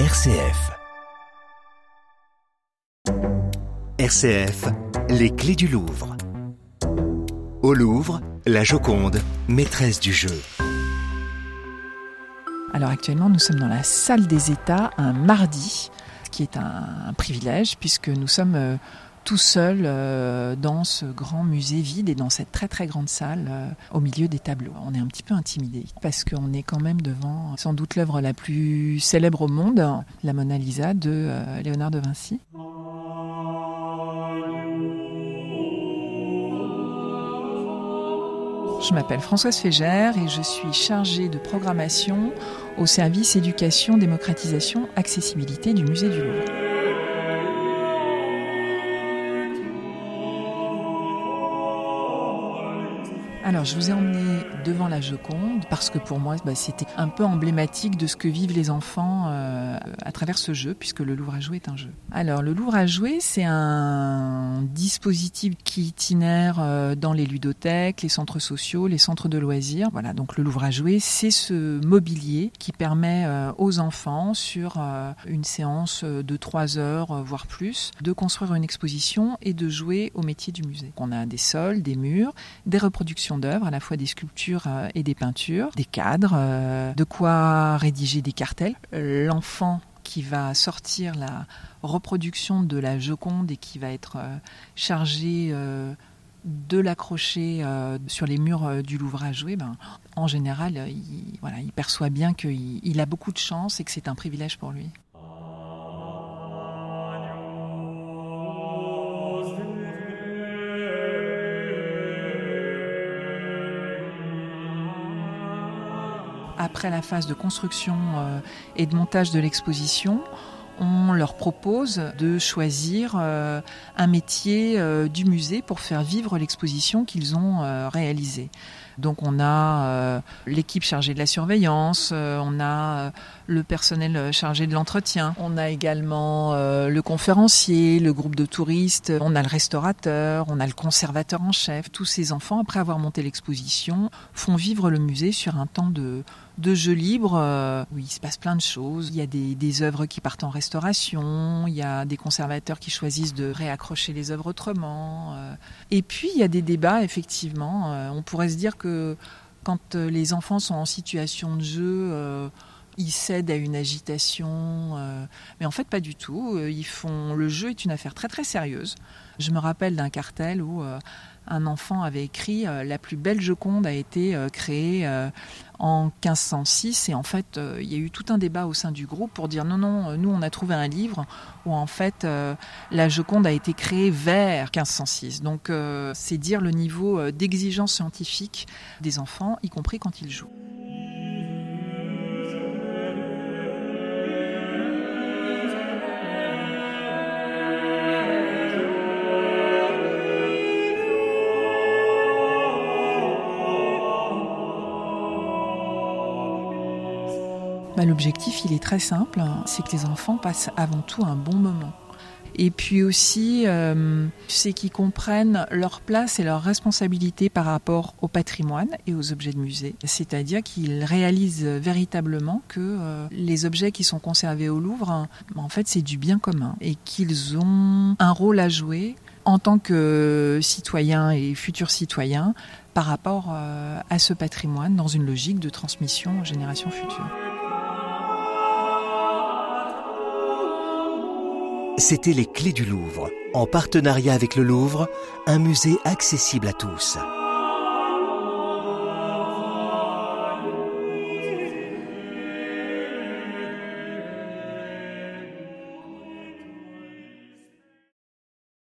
RCF. RCF, les clés du Louvre. Au Louvre, la Joconde, maîtresse du jeu. Alors actuellement, nous sommes dans la salle des États un mardi, ce qui est un, privilège puisque nous sommes euh, tout seuls euh, dans ce grand musée vide et dans cette très très grande salle euh, au milieu des tableaux. On est un petit peu intimidé parce qu'on est quand même devant sans doute l'œuvre la plus célèbre au monde, la Mona Lisa de Léonard de Vinci. Je m'appelle Françoise Fégère et je suis chargée de programmation au service éducation, démocratisation, accessibilité du musée du Louvre. Alors, je vous ai emmené devant la Joconde parce que pour moi, bah, c'était un peu emblématique de ce que vivent les enfants euh, à travers ce jeu, puisque le Louvre à jouer est un jeu. Alors, le Louvre à jouer, c'est un dispositif qui itinère euh, dans les ludothèques, les centres sociaux, les centres de loisirs. Voilà, donc le Louvre à jouer, c'est ce mobilier qui permet euh, aux enfants, sur une séance de trois heures, voire plus, de construire une exposition et de jouer au métier du musée. On a des sols, des murs, des reproductions d'œuvres, à la fois des sculptures euh, et des peintures, des cadres, euh, de quoi rédiger des cartels. L'enfant qui va sortir la reproduction de la Joconde et qui va être euh, chargé de l'accrocher sur les murs du Louvre à jouer, ben, en général, il, voilà, il perçoit bien qu'il a beaucoup de chance et que c'est un privilège pour lui. Après la phase de construction euh, et de montage de l'exposition, on leur propose de choisir euh, un métier euh, du musée pour faire vivre l'exposition qu'ils ont réalisée. Donc on a l'équipe chargée de la surveillance, on a le personnel chargé de l'entretien, on a également le conférencier, le groupe de touristes, on a le restaurateur, on a le conservateur en chef. Tous ces enfants, après avoir monté l'exposition, font vivre le musée sur un temps de de jeux libres euh, où il se passe plein de choses. Il y a des, œuvres qui partent en restauration, il y a des conservateurs qui choisissent de réaccrocher les œuvres autrement. Euh. Et puis il y a des débats, effectivement. Euh, on pourrait se dire que quand les enfants sont en situation de jeu, ils cèdent à une agitation, mais en fait pas du tout. Ils font le jeu est une affaire très très sérieuse. Je me rappelle d'un cartel où un enfant avait écrit La plus belle Joconde a été créée en 1506 et en fait euh, il y a eu tout un débat au sein du groupe pour dire non non euh, nous on a trouvé un livre où en fait euh, la Joconde a été créée vers 1506 donc c'est dire le niveau d'exigence scientifique des enfants y compris quand ils jouent. Bah, l'objectif, il est très simple, c'est que les enfants passent avant tout un bon moment. Et puis aussi, euh, c'est qu'ils comprennent leur place et leur responsabilité par rapport au patrimoine et aux objets de musée. C'est-à-dire qu'ils réalisent véritablement que euh, les objets qui sont conservés au Louvre, en fait, c'est du bien commun et qu'ils ont un rôle à jouer en tant que citoyens et futurs citoyens par rapport euh, à ce patrimoine dans une logique de transmission aux générations futures. C'était les clés du Louvre, en partenariat avec le Louvre, un musée accessible à tous.